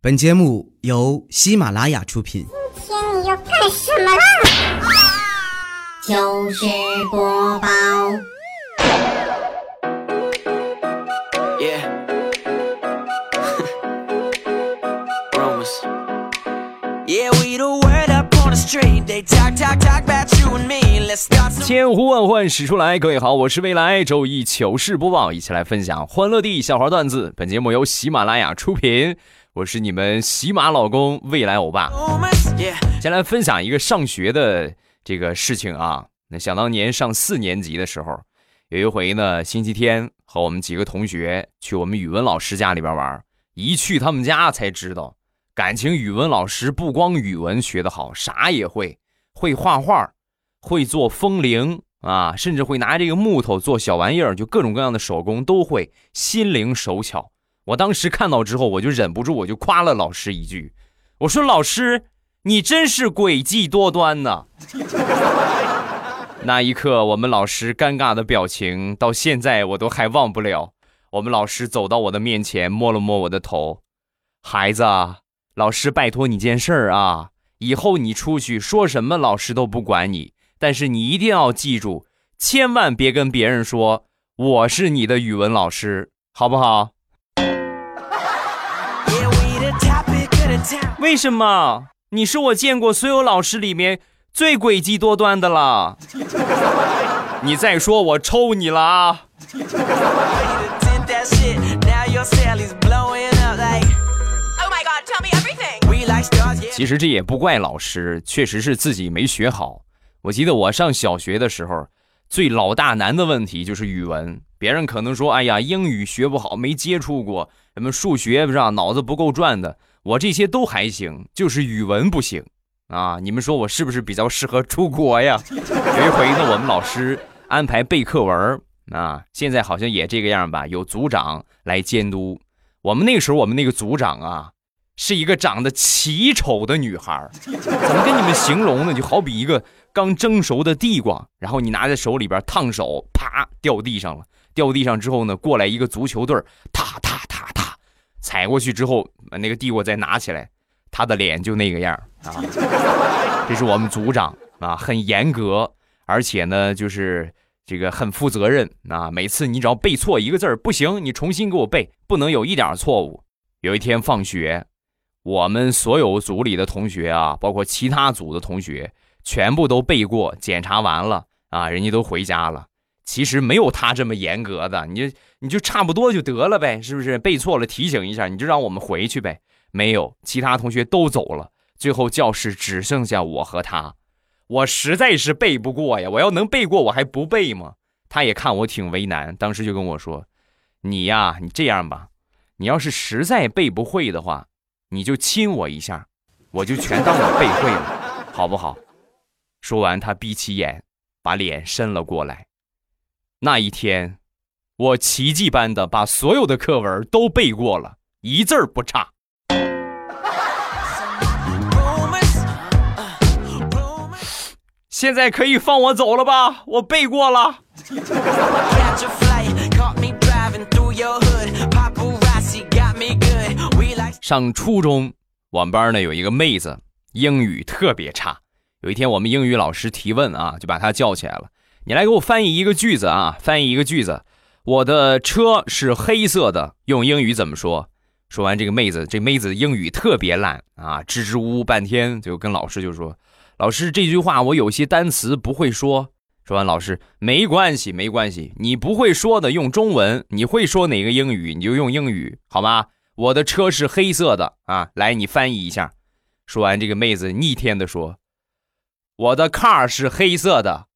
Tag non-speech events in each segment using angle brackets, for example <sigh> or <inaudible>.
本节目由喜马拉雅出品。今天你要干什么啦？就是播报。<laughs> 千呼万唤始出来，各位好，我是未来周一糗事播报，一起来分享欢乐地小花段子。本节目由喜马拉雅出品。我是你们喜马老公未来欧巴。先来分享一个上学的这个事情啊。那想当年上四年级的时候，有一回呢，星期天和我们几个同学去我们语文老师家里边玩，一去他们家才知道，感情语文老师不光语文学得好，啥也会，会画画，会做风铃啊，甚至会拿这个木头做小玩意儿，就各种各样的手工都会，心灵手巧。我当时看到之后，我就忍不住，我就夸了老师一句，我说：“老师，你真是诡计多端呐！” <laughs> 那一刻，我们老师尴尬的表情到现在我都还忘不了。我们老师走到我的面前，摸了摸我的头，孩子，老师拜托你件事儿啊，以后你出去说什么，老师都不管你，但是你一定要记住，千万别跟别人说我是你的语文老师，好不好？为什么？你是我见过所有老师里面最诡计多端的了。<laughs> 你再说我抽你了啊. Oh. 其实这也不怪老师，确实是自己没学好。我记得我上小学的时候，最老大难的问题就是语文。别人可能说：“哎呀，英语学不好，没接触过，什么数学不是脑子不够转的。”我这些都还行，就是语文不行啊！你们说我是不是比较适合出国呀？有一回呢，我们老师安排背课文啊，现在好像也这个样吧，有组长来监督。我们那时候，我们那个组长啊，是一个长得奇丑的女孩，怎么跟你们形容呢？就好比一个刚蒸熟的地瓜，然后你拿在手里边烫手，啪掉地上了。掉地上之后呢，过来一个足球队儿，踏踏踏踏，踩过去之后，把那个地我再拿起来，他的脸就那个样儿啊。<laughs> 这是我们组长啊，很严格，而且呢，就是这个很负责任啊。每次你只要背错一个字儿不行，你重新给我背，不能有一点错误。有一天放学，我们所有组里的同学啊，包括其他组的同学，全部都背过，检查完了啊，人家都回家了。其实没有他这么严格的，你就你就差不多就得了呗，是不是？背错了提醒一下，你就让我们回去呗。没有，其他同学都走了，最后教室只剩下我和他。我实在是背不过呀，我要能背过，我还不背吗？他也看我挺为难，当时就跟我说：“你呀，你这样吧，你要是实在背不会的话，你就亲我一下，我就全当你背会了，好不好？”说完，他闭起眼，把脸伸了过来。那一天我奇迹般的把所有的课文都背过了一字儿不差。现在可以放我走了吧？我背过了。上初中我们班呢有一个妹子英语特别差。有一天我们英语老师提问啊就把她叫起来了。你来给我翻译一个句子啊，翻译一个句子。我的车是黑色的，用英语怎么说？说完，这个妹子，这妹子英语特别烂啊，支支吾吾半天，就跟老师就说：“老师，这句话我有些单词不会说。”说完，老师没关系，没关系，你不会说的用中文，你会说哪个英语你就用英语，好吗？我的车是黑色的啊，来，你翻译一下。说完，这个妹子逆天的说：“我的 car 是黑色的。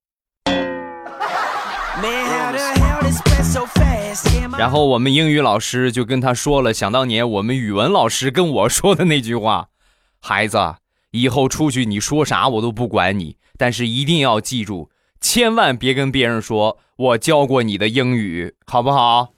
然后我们英语老师就跟他说了，想当年我们语文老师跟我说的那句话：“孩子，以后出去你说啥我都不管你，但是一定要记住，千万别跟别人说我教过你的英语，好不好？”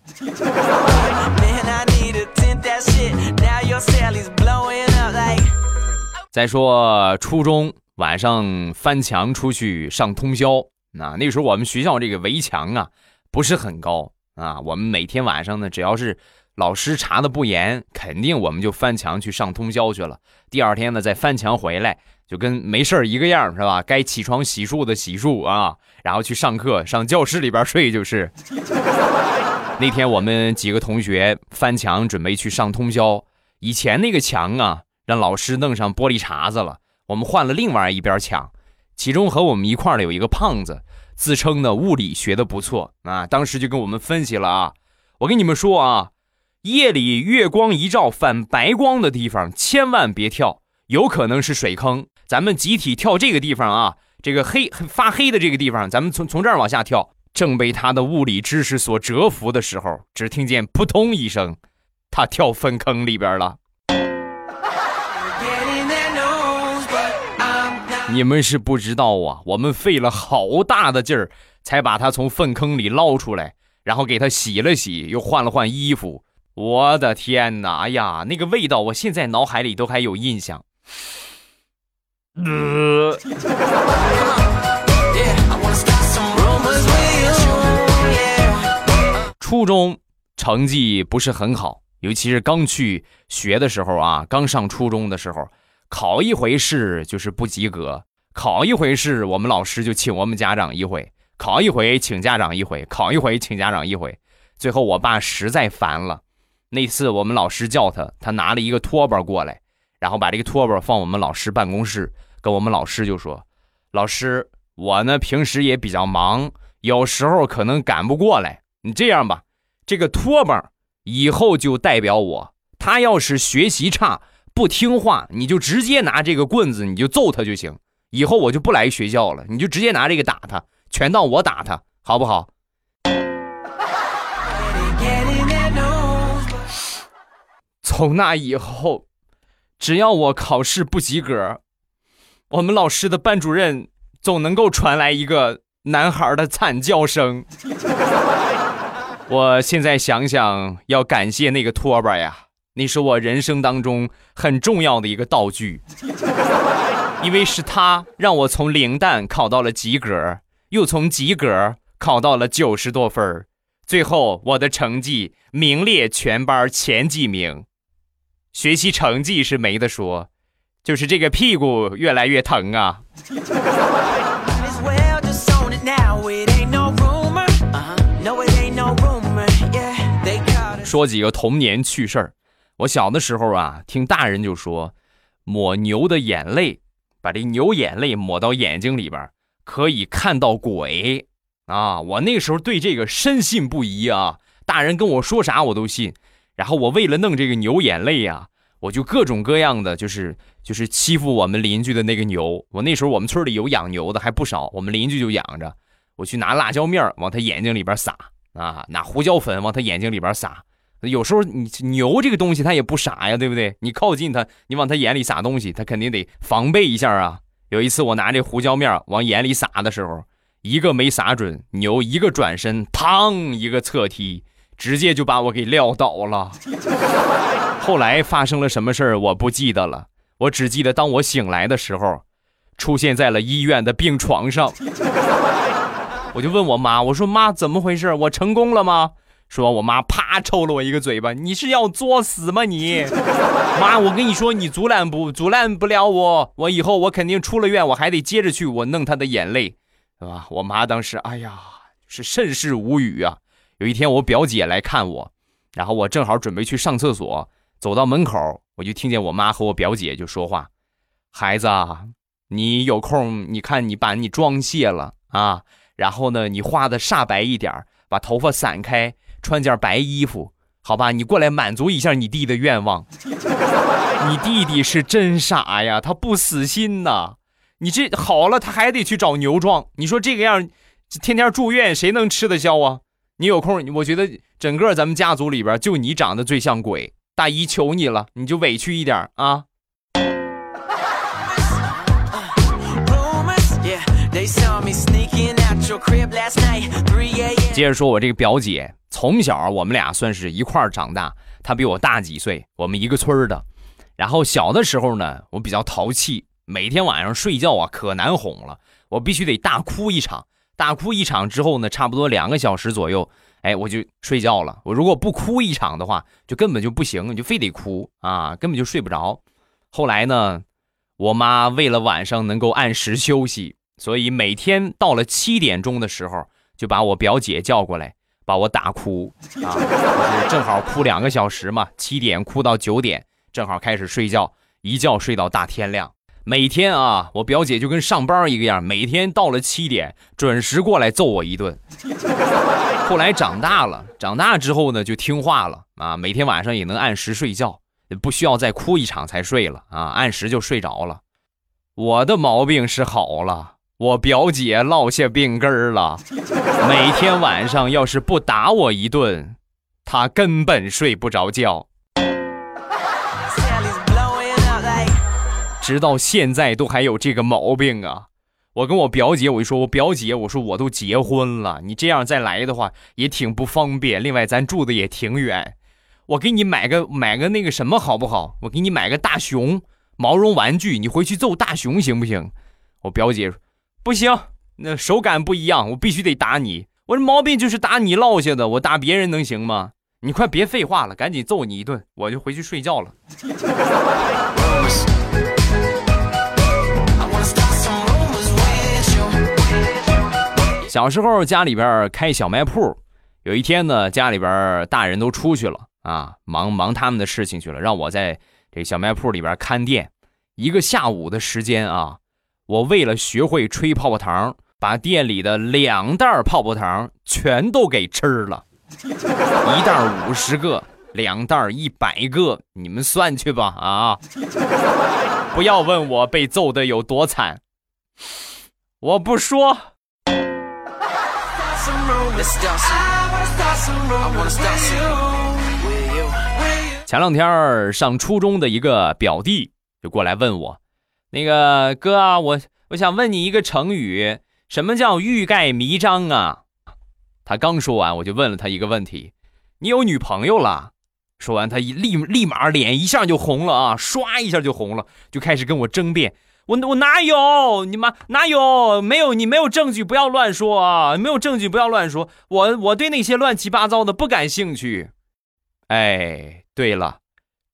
再说初中晚上翻墙出去上通宵，那那时候我们学校这个围墙啊不是很高啊，我们每天晚上呢，只要是老师查的不严，肯定我们就翻墙去上通宵去了。第二天呢，再翻墙回来，就跟没事儿一个样，是吧？该起床洗漱的洗漱啊，然后去上课，上教室里边睡就是。<laughs> 那天我们几个同学翻墙准备去上通宵，以前那个墙啊，让老师弄上玻璃碴子了，我们换了另外一边墙。其中和我们一块的有一个胖子，自称呢物理学的不错啊，当时就跟我们分析了啊，我跟你们说啊，夜里月光一照反白光的地方千万别跳，有可能是水坑。咱们集体跳这个地方啊，这个黑发黑的这个地方，咱们从从这儿往下跳。正被他的物理知识所折服的时候，只听见扑通一声，他跳粪坑里边了。你们是不知道啊，我们费了好大的劲儿，才把他从粪坑里捞出来，然后给他洗了洗，又换了换衣服。我的天哪！哎呀，那个味道，我现在脑海里都还有印象。呃。初中成绩不是很好，尤其是刚去学的时候啊，刚上初中的时候，考一回试就是不及格，考一回试我们老师就请我们家长一回，考一回请家长一回，考一回请家长一回，最后我爸实在烦了，那次我们老师叫他，他拿了一个拖把过来，然后把这个拖把放我们老师办公室，跟我们老师就说：“老师，我呢平时也比较忙，有时候可能赶不过来。”你这样吧，这个拖把以后就代表我。他要是学习差、不听话，你就直接拿这个棍子，你就揍他就行。以后我就不来学校了，你就直接拿这个打他，全当我打他，好不好？从那以后，只要我考试不及格，我们老师的班主任总能够传来一个男孩的惨叫声。<laughs> 我现在想想，要感谢那个拖把呀，那是我人生当中很重要的一个道具，因为是他让我从零蛋考到了及格，又从及格考到了九十多分最后我的成绩名列全班前几名。学习成绩是没得说，就是这个屁股越来越疼啊。说几个童年趣事儿。我小的时候啊，听大人就说，抹牛的眼泪，把这牛眼泪抹到眼睛里边，可以看到鬼啊！我那时候对这个深信不疑啊，大人跟我说啥我都信。然后我为了弄这个牛眼泪呀，我就各种各样的，就是就是欺负我们邻居的那个牛。我那时候我们村里有养牛的还不少，我们邻居就养着。我去拿辣椒面往他眼睛里边撒啊，拿胡椒粉往他眼睛里边撒。有时候你牛这个东西它也不傻呀，对不对？你靠近它，你往它眼里撒东西，它肯定得防备一下啊。有一次我拿这胡椒面往眼里撒的时候，一个没撒准，牛一个转身，嘡一个侧踢，直接就把我给撂倒了。后来发生了什么事儿我不记得了，我只记得当我醒来的时候，出现在了医院的病床上。我就问我妈，我说妈怎么回事？我成功了吗？说，我妈啪抽了我一个嘴巴，你是要作死吗你？<laughs> 妈，我跟你说，你阻拦不阻拦不了我，我以后我肯定出了院，我还得接着去，我弄他的眼泪，是吧？我妈当时，哎呀，是甚是无语啊。有一天我表姐来看我，然后我正好准备去上厕所，走到门口，我就听见我妈和我表姐就说话：“孩子，你有空你看你把你妆卸了啊，然后呢，你画的煞白一点，把头发散开。”穿件白衣服，好吧，你过来满足一下你弟的愿望。<laughs> 你弟弟是真傻呀，他不死心呐。你这好了，他还得去找牛壮。你说这个样，天天住院，谁能吃得消啊？你有空，我觉得整个咱们家族里边，就你长得最像鬼。大姨求你了，你就委屈一点啊。接着说，我这个表姐。从小我们俩算是一块儿长大，她比我大几岁，我们一个村儿的。然后小的时候呢，我比较淘气，每天晚上睡觉啊可难哄了，我必须得大哭一场。大哭一场之后呢，差不多两个小时左右，哎，我就睡觉了。我如果不哭一场的话，就根本就不行，你就非得哭啊，根本就睡不着。后来呢，我妈为了晚上能够按时休息，所以每天到了七点钟的时候，就把我表姐叫过来，把我打哭啊，正好哭两个小时嘛，七点哭到九点，正好开始睡觉，一觉睡到大天亮。每天啊，我表姐就跟上班一个样，每天到了七点准时过来揍我一顿。<laughs> 后来长大了，长大之后呢，就听话了啊，每天晚上也能按时睡觉，不需要再哭一场才睡了啊，按时就睡着了。我的毛病是好了，我表姐落下病根儿了，<laughs> 每天晚上要是不打我一顿，她根本睡不着觉。直到现在都还有这个毛病啊！我跟我表姐，我就说，我表姐，我说我都结婚了，你这样再来的话也挺不方便。另外，咱住的也挺远，我给你买个买个那个什么好不好？我给你买个大熊毛绒玩具，你回去揍大熊行不行？我表姐说不行，那手感不一样，我必须得打你。我这毛病就是打你落下的，我打别人能行吗？你快别废话了，赶紧揍你一顿，我就回去睡觉了。小时候家里边开小卖铺，有一天呢，家里边大人都出去了啊，忙忙他们的事情去了，让我在这小卖铺里边看店。一个下午的时间啊，我为了学会吹泡泡糖把店里的两袋泡泡糖全都给吃了。<laughs> 一袋五十个两袋一百个你们算去吧啊。不要问我被揍的有多惨。我不说。前两天上初中的一个表弟就过来问我那个哥啊，我我想问你一个成语，什么叫欲盖弥彰啊？他刚说完，我就问了他一个问题：你有女朋友了？说完，他一立立马脸一下就红了啊，唰一下就红了，就开始跟我争辩。我我哪有？你妈哪有？没有，你没有证据，不要乱说啊！没有证据，不要乱说。我我对那些乱七八糟的不感兴趣。哎，对了，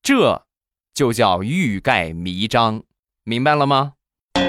这就叫欲盖弥彰，明白了吗. Uh,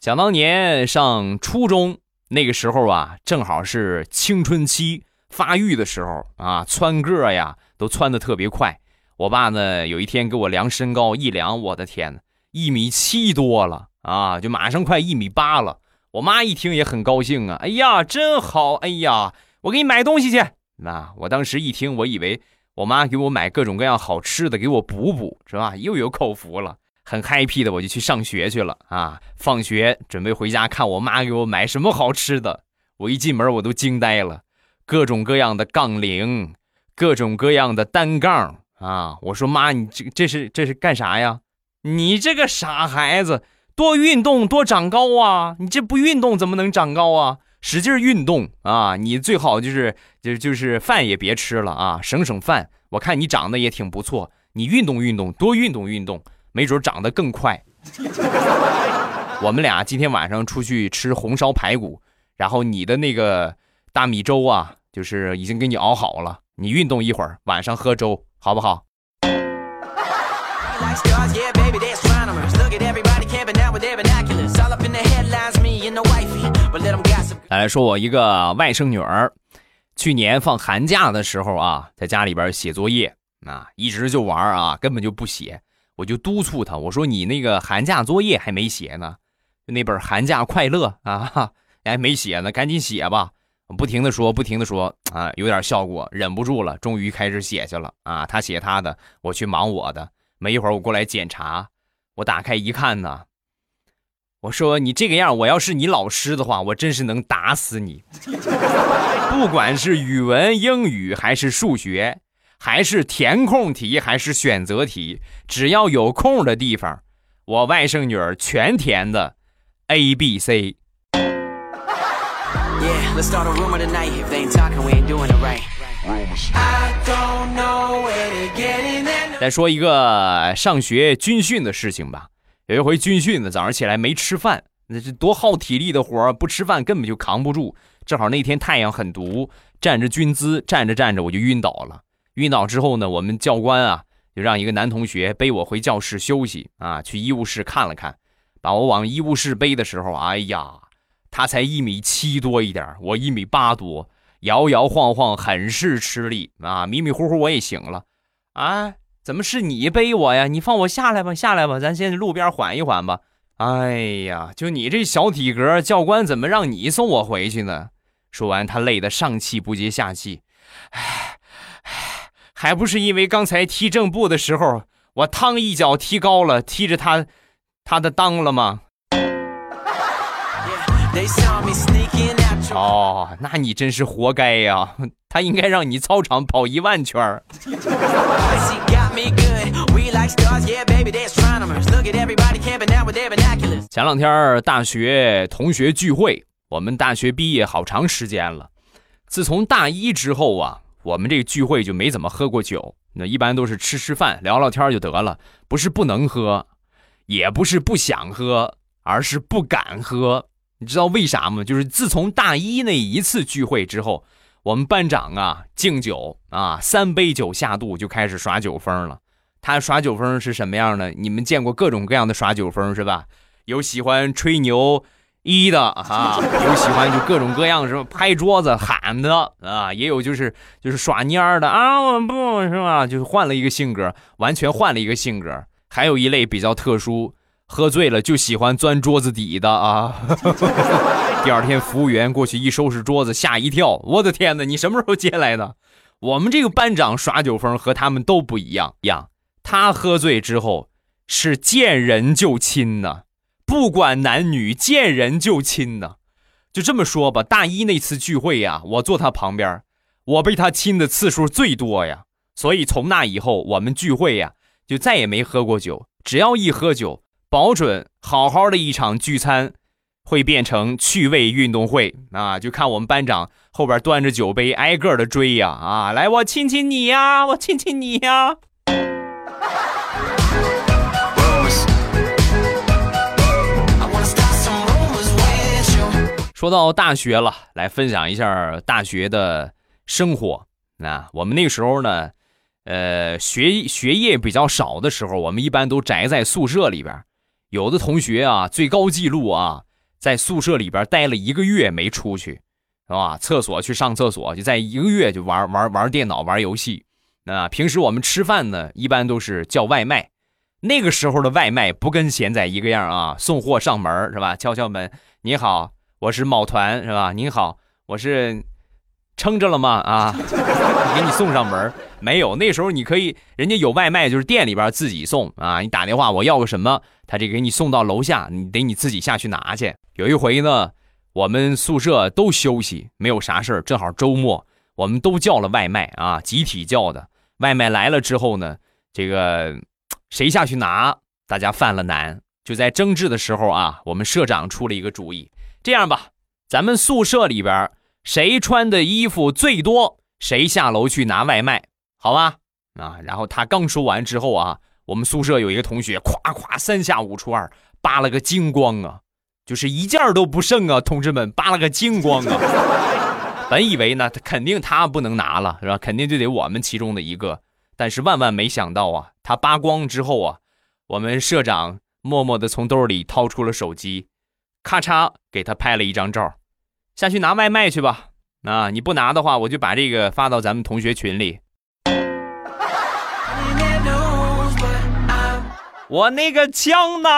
想当年上初中那个时候啊，正好是青春期发育的时候啊，窜个呀都窜的特别快。我爸呢有一天给我量身高，一量，我的天呐，一米七多了啊，就马上快一米八了。我妈一听也很高兴啊，哎呀，真好，哎呀，我给你买东西去。那我当时一听，我以为我妈给我买各种各样好吃的，给我补补，是吧？又有口福了。很 happy 的，我就去上学去了啊！放学准备回家看我妈给我买什么好吃的。我一进门我都惊呆了，各种各样的杠铃，各种各样的单杠啊！我说妈，你这这是这是干啥呀？你这个傻孩子，多运动多长高啊！你这不运动怎么能长高啊？使劲运动啊！你最好就是就就是饭也别吃了啊，省省饭。我看你长得也挺不错，你运动运动，多运动运动。没准长得更快。<laughs> 我们俩今天晚上出去吃红烧排骨，然后你的那个大米粥啊，就是已经给你熬好了。你运动一会儿，晚上喝粥，好不好？来,来说，我一个外甥女儿，去年放寒假的时候啊，在家里边写作业，啊，一直就玩啊，根本就不写。我就督促她，我说你那个寒假作业还没写呢，就那本《寒假快乐》啊，还没写呢，赶紧写吧。不停的说，不停的说啊，有点效果，忍不住了，终于开始写去了啊。他写他的，我去忙我的。没一会儿，我过来检查，我打开一看呢，我说你这个样，我要是你老师的话，我真是能打死你。不管是语文、英语，还是数学，还是填空题，还是选择题，只要有空的地方，我外甥女儿全填的 A、B、C。Yeah, let's start a rumor tonight. If they ain't talking, we ain't doing it right. I don't know where they're getting that. 再说一个上学军训的事情吧。有一回军训呢，早上起来没吃饭，那是多耗体力的活儿，不吃饭根本就扛不住。正好那天太阳很毒，站着军姿，站着站着我就晕倒了。晕倒之后呢，我们教官啊就让一个男同学背我回教室休息啊，去医务室看了看，把我往医务室背的时候，哎呀，他才一米七多一点，我一米八多，摇摇晃晃，很是吃力啊，迷迷糊糊我也醒了，啊，怎么是你背我呀？你放我下来吧，下来吧，咱先路边缓一缓吧。哎呀，就你这小体格，教官怎么让你送我回去呢？说完，他累得上气不接下气，唉，还不是因为刚才踢正步的时候，我趟一脚踢高了，踢着他他的裆了吗？哦，那你真是活该呀！<laughs> 他应该让你操场跑一万圈。<laughs> we good we like stars yeah baby they astronomers look at everybody camping with they ridiculous 前两天大学同学聚会，我们大学毕业好长时间了，自从大一之后啊，我们这个聚会就没怎么喝过酒，那一般都是吃吃饭，聊聊天就得了，不是不能喝，也不是不想喝，而是不敢喝。你知道为啥吗？就是自从大一那一次聚会之后。我们班长啊敬酒啊，三杯酒下肚就开始耍酒疯了。他耍酒疯是什么样的？你们见过各种各样的耍酒疯是吧？有喜欢吹牛一的啊，<laughs> 有喜欢就各种各样什么拍桌子喊的啊，也有就是就是耍蔫儿的啊，我不是吧？就是换了一个性格，完全换了一个性格。还有一类比较特殊，喝醉了就喜欢钻桌子底的啊。<laughs> 第二天服务员过去一收拾桌子，吓一跳，我的天哪，你什么时候接来的？我们这个班长耍酒疯和他们都不一样，呀。他喝醉之后是见人就亲呢，不管男女，见人就亲呢。就这么说吧，大一那次聚会呀，我坐他旁边，我被他亲的次数最多呀。所以从那以后，我们聚会呀就再也没喝过酒。只要一喝酒，保准好好的一场聚餐会变成趣味运动会啊！就看我们班长后边端着酒杯挨个的追呀啊！来，我亲亲你呀，我亲亲你呀。说到大学了，来分享一下大学的生活。那我们那时候呢，呃，学学业比较少的时候，我们一般都宅在宿舍里边。有的同学啊，最高记录啊，在宿舍里边待了一个月没出去，是吧？厕所去上厕所，就在一个月就玩玩玩电脑、玩游戏。那平时我们吃饭呢，一般都是叫外卖。那个时候的外卖不跟现在一个样啊，送货上门是吧？敲敲门，你好，我是某团是吧？你好，我是撑着了吗？啊，给你送上门没有？那时候你可以，人家有外卖，就是店里边自己送啊。你打电话我要个什么，他这给你送到楼下，你得你自己下去拿去。有一回呢，我们宿舍都休息，没有啥事儿正好周末，我们都叫了外卖啊，集体叫的。外卖来了之后呢，这个谁下去拿，大家犯了难。就在争执的时候啊，我们社长出了一个主意，这样吧，咱们宿舍里边谁穿的衣服最多，谁下楼去拿外卖，好吧？啊，然后他刚说完之后啊，我们宿舍有一个同学，咵咵三下五除二扒了个精光啊，就是一件都不剩啊，同志们扒了个精光啊。<laughs> 本以为呢，他肯定他不能拿了，是吧？肯定就得我们其中的一个。但是万万没想到啊，他扒光之后啊，我们社长默默地从兜里掏出了手机，咔嚓给他拍了一张照，下去拿外卖去吧。啊，你不拿的话，我就把这个发到咱们同学群里。我那个枪呢？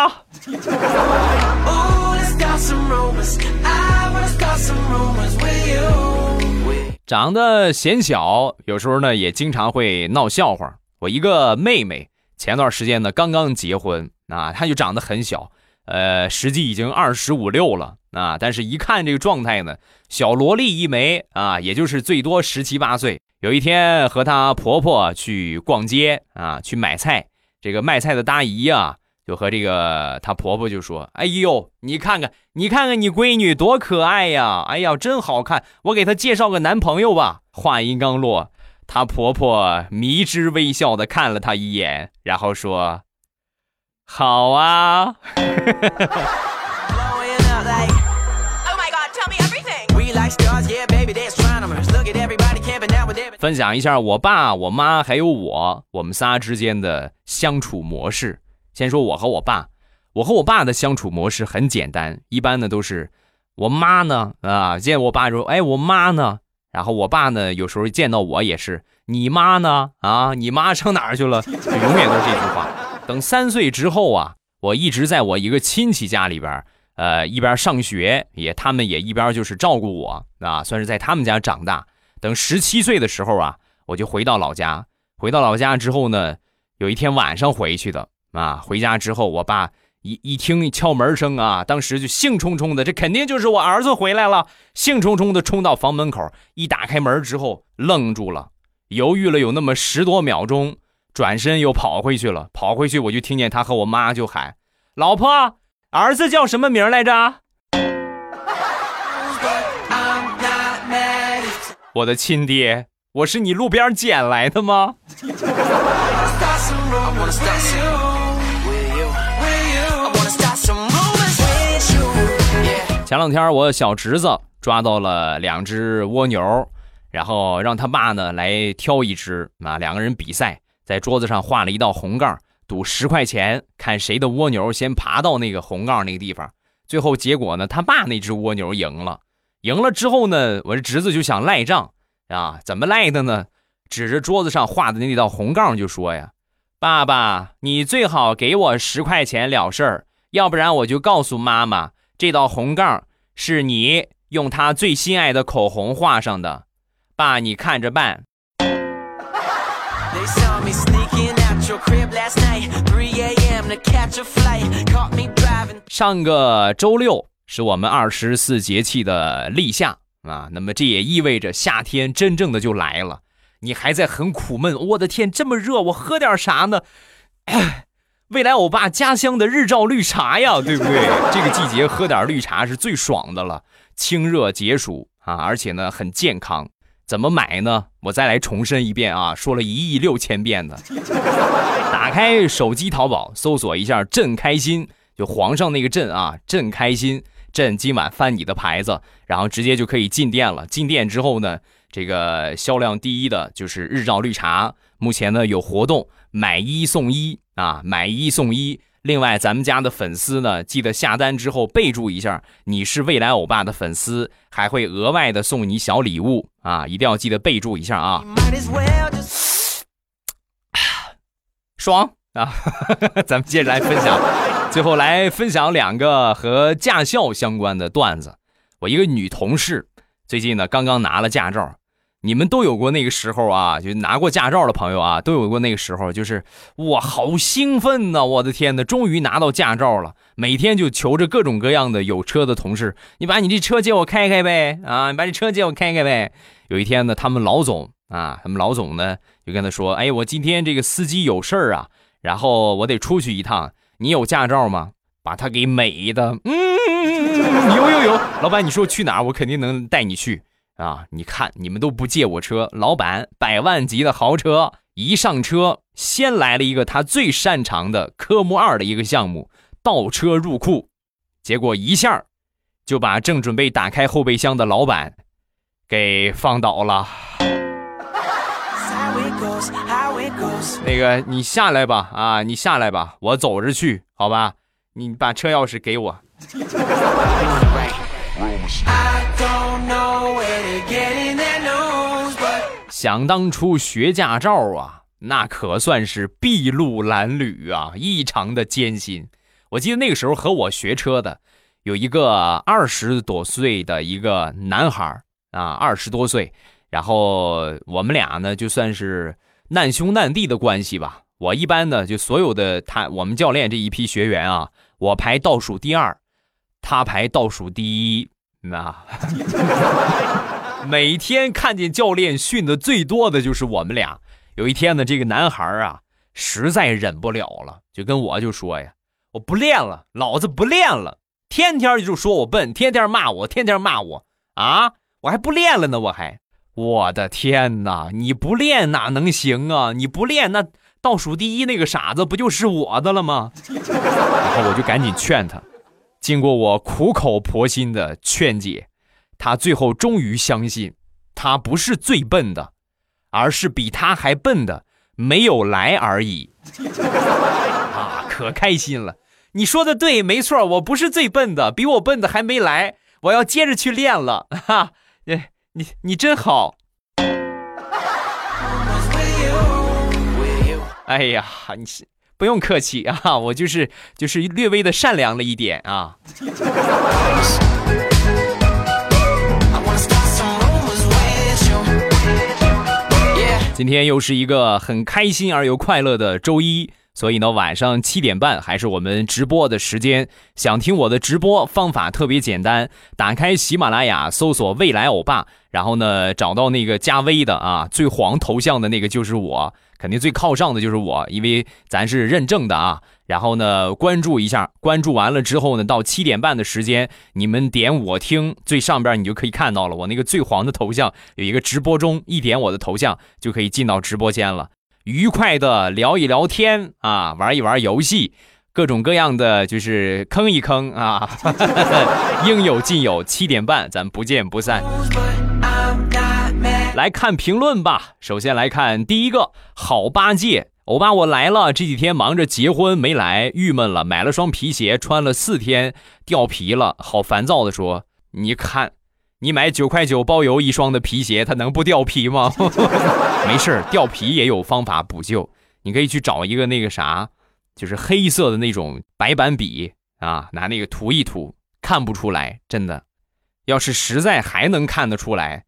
长得显小，有时候呢也经常会闹笑话。我一个妹妹前段时间呢刚刚结婚啊，她就长得很小，呃，实际已经二十五六了啊，但是一看这个状态呢，小萝莉一枚啊，也就是最多十七八岁。有一天和她婆婆去逛街啊，去买菜，这个卖菜的大姨啊，就和这个她婆婆就说：“哎呦，你看看，你看看你闺女多可爱呀！哎呀，真好看，我给她介绍个男朋友吧。”话音刚落，她婆婆迷之微笑的看了她一眼，然后说：“好啊。Oh 分享一下我爸、我妈还有我，我们仨之间的相处模式。先说我和我爸，我和我爸的相处模式很简单，一般呢都是我妈呢啊见我爸说，哎，我妈呢？然后我爸呢有时候见到我也是，你妈呢？啊，你妈上哪儿去了？永远都是这句话。等三岁之后啊，我一直在我一个亲戚家里边，呃，一边上学，也他们也一边就是照顾我啊，算是在他们家长大。等十七岁的时候啊，我就回到老家。回到老家之后呢，有一天晚上回去的啊。回家之后，我爸一一听敲门声啊，当时就兴冲冲的，这肯定就是我儿子回来了，兴冲冲的冲到房门口，一打开门之后愣住了，犹豫了有那么十多秒钟，转身又跑回去了。跑回去我就听见他和我妈就喊：“老婆，儿子叫什么名来着？”我的亲爹，我是你路边捡来的吗？<laughs> 前两天我小侄子抓到了两只蜗牛，然后让他爸呢来挑一只啊，两个人比赛，在桌子上画了一道红杠，赌十块钱，看谁的蜗牛先爬到那个红杠那个地方。最后结果呢，他爸那只蜗牛赢了。赢了之后呢，我这侄子就想赖账啊，怎么赖的呢？指着桌子上画的那道红杠就说呀：“爸爸，你最好给我十块钱了事儿，要不然我就告诉妈妈，这道红杠是你用他最心爱的口红画上的。爸，你看着办。They saw me sneaking out your crib last night. 3 a.m. to catch a flight. Caught me driving. 上个周六是我们二十四节气的立夏啊，那么这也意味着夏天真正的就来了。你还在很苦闷，我的天，这么热，我喝点啥呢？哎，<coughs> 未来欧巴家乡的日照绿茶呀，<laughs> 对不对？这个季节喝点绿茶是最爽的了，清热解暑啊，而且呢很健康。怎么买呢？我再来重申一遍啊，说了一亿六千遍的。<laughs> 打开手机淘宝，搜索一下“朕开心”，就皇上那个朕啊，朕开心，朕今晚翻你的牌子，然后直接就可以进店了。进店之后呢，这个销量第一的就是日照绿茶，目前呢有活动，买一送一啊，买一送一。另外，咱们家的粉丝呢，记得下单之后备注一下你是未来欧巴的粉丝，还会额外的送你小礼物啊，一定要记得备注一下啊。爽 <sighs> 啊！<laughs> 咱们接着来分享，最后来分享两个和驾校相关的段子。我一个女同事最近呢刚刚拿了驾照，你们都有过那个时候啊，就拿过驾照的朋友啊，都有过那个时候，就是哇，好兴奋呐、我的天呐，终于拿到驾照了！每天就求着各种各样的有车的同事，你把你这车借我开开呗，啊，你把这车借我开开呗。有一天呢，他们老总啊，他们老总呢就跟他说：“哎，我今天这个司机有事儿啊，然后我得出去一趟，你有驾照吗？”把他给美的，嗯，有有有，老板，你说去哪儿，我肯定能带你去啊！你看你们都不借我车，老板百万级的豪车，一上车先来了一个他最擅长的科目二的一个项目——倒车入库，结果一下就把正准备打开后备箱的老板给放倒了。那个，你下来吧，啊，你下来吧，我走着去，好吧？你把车钥匙给我。<laughs> 想当初学驾照啊，那可算是筚路蓝缕啊，异常的艰辛。我记得那个时候和我学车的有一个二十多岁的一个男孩啊，二十多岁，然后我们俩呢就算是难兄难弟的关系吧。我一般呢就所有的他我们教练这一批学员啊，我排倒数第二，他排倒数第一，那。每天看见教练训的最多的就是我们俩。有一天呢，这个男孩啊，实在忍不了了，就跟我就说呀：“我不练了，老子不练了，天天就说我笨，天天骂我，天天骂我啊！我还不练了呢，我还，我的天哪！你不练哪能行啊？你不练那倒数第一那个傻子不就是我的了吗？然后我就赶紧劝他，经过我苦口婆心的劝解，他最后终于相信，他不是最笨的，而是比他还笨的没有来而已。<laughs> 啊，可开心了！你说的对，没错，我不是最笨的，比我笨的还没来，我要接着去练了。<laughs> 哈，你你真好。<laughs> 哎呀，你不用客气啊，我就是就是略微的善良了一点啊。今天又是一个很开心而又快乐的周一，所以呢，晚上七点半还是我们直播的时间。想听我的直播方法特别简单，打开喜马拉雅，搜索“未来欧巴”，然后呢，找到那个加微的啊，最黄头像的那个就是我，肯定最靠上的就是我，因为咱是认证的啊。然后呢，关注一下，关注完了之后呢，到七点半的时间，你们点我听，最上边你就可以看到了，我那个最黄的头像有一个直播中，一点我的头像就可以进到直播间了，愉快的聊一聊天啊，玩一玩游戏，各种各样的就是坑一坑啊，<laughs> 应有尽有。七点半咱不见不散。来看评论吧。首先来看第一个，好八戒，欧巴我来了。这几天忙着结婚没来，郁闷了，买了双皮鞋，穿了四天掉皮了，好烦躁的说：“你看，你买九块九包邮一双的皮鞋，它能不掉皮吗？<laughs> 没事儿掉皮也有方法补救，你可以去找一个那个啥，就是黑色的那种白板笔啊，拿那个涂一涂，看不出来，真的。要是实在还能看得出来，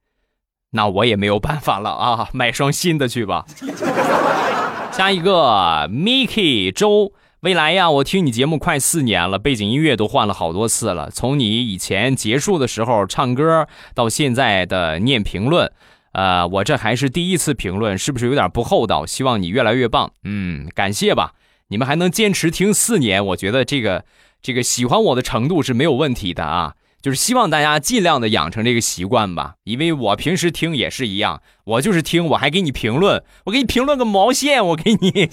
那我也没有办法了啊，<laughs> 买双新的去吧。<laughs> 下一个，Miki 周，未来呀，我听你节目快四年了，背景音乐都换了好多次了，从你以前结束的时候唱歌到现在的念评论，呃，我这还是第一次评论，是不是有点不厚道？希望你越来越棒。嗯，感谢吧，你们还能坚持听四年，我觉得这个这个喜欢我的程度是没有问题的啊。就是希望大家尽量的养成这个习惯吧，因为我平时听也是一样，我就是听，我还给你评论，我给你评论个毛线，我给你，<laughs>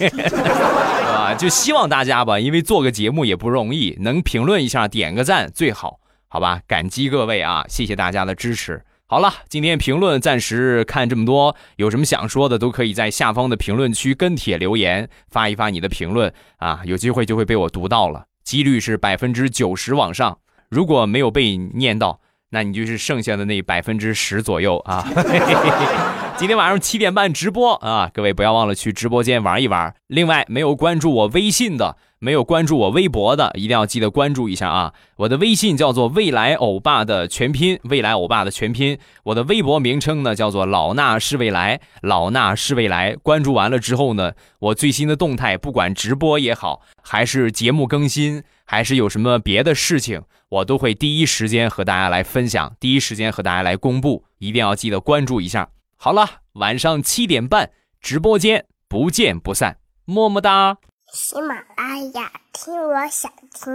就希望大家吧，因为做个节目也不容易，能评论一下，点个赞最好，好吧？感激各位啊，谢谢大家的支持。好了，今天评论暂时看这么多，有什么想说的都可以在下方的评论区跟帖留言，发一发你的评论啊，有机会就会被我读到了，几率是百分之九十往上。如果没有被念到，那你就是剩下的那百分之十左右啊。<laughs> 今天晚上七点半直播啊，各位不要忘了去直播间玩一玩。另外，没有关注我微信的，没有关注我微博的，一定要记得关注一下啊！我的微信叫做未来欧巴的全拼，未来欧巴的全拼。我的微博名称呢叫做老衲是未来，老衲是未来。关注完了之后呢，我最新的动态，不管直播也好，还是节目更新，还是有什么别的事情，我都会第一时间和大家来分享，第一时间和大家来公布，一定要记得关注一下。好了，晚上七点半直播间不见不散，么么哒。喜马拉雅，听我想听。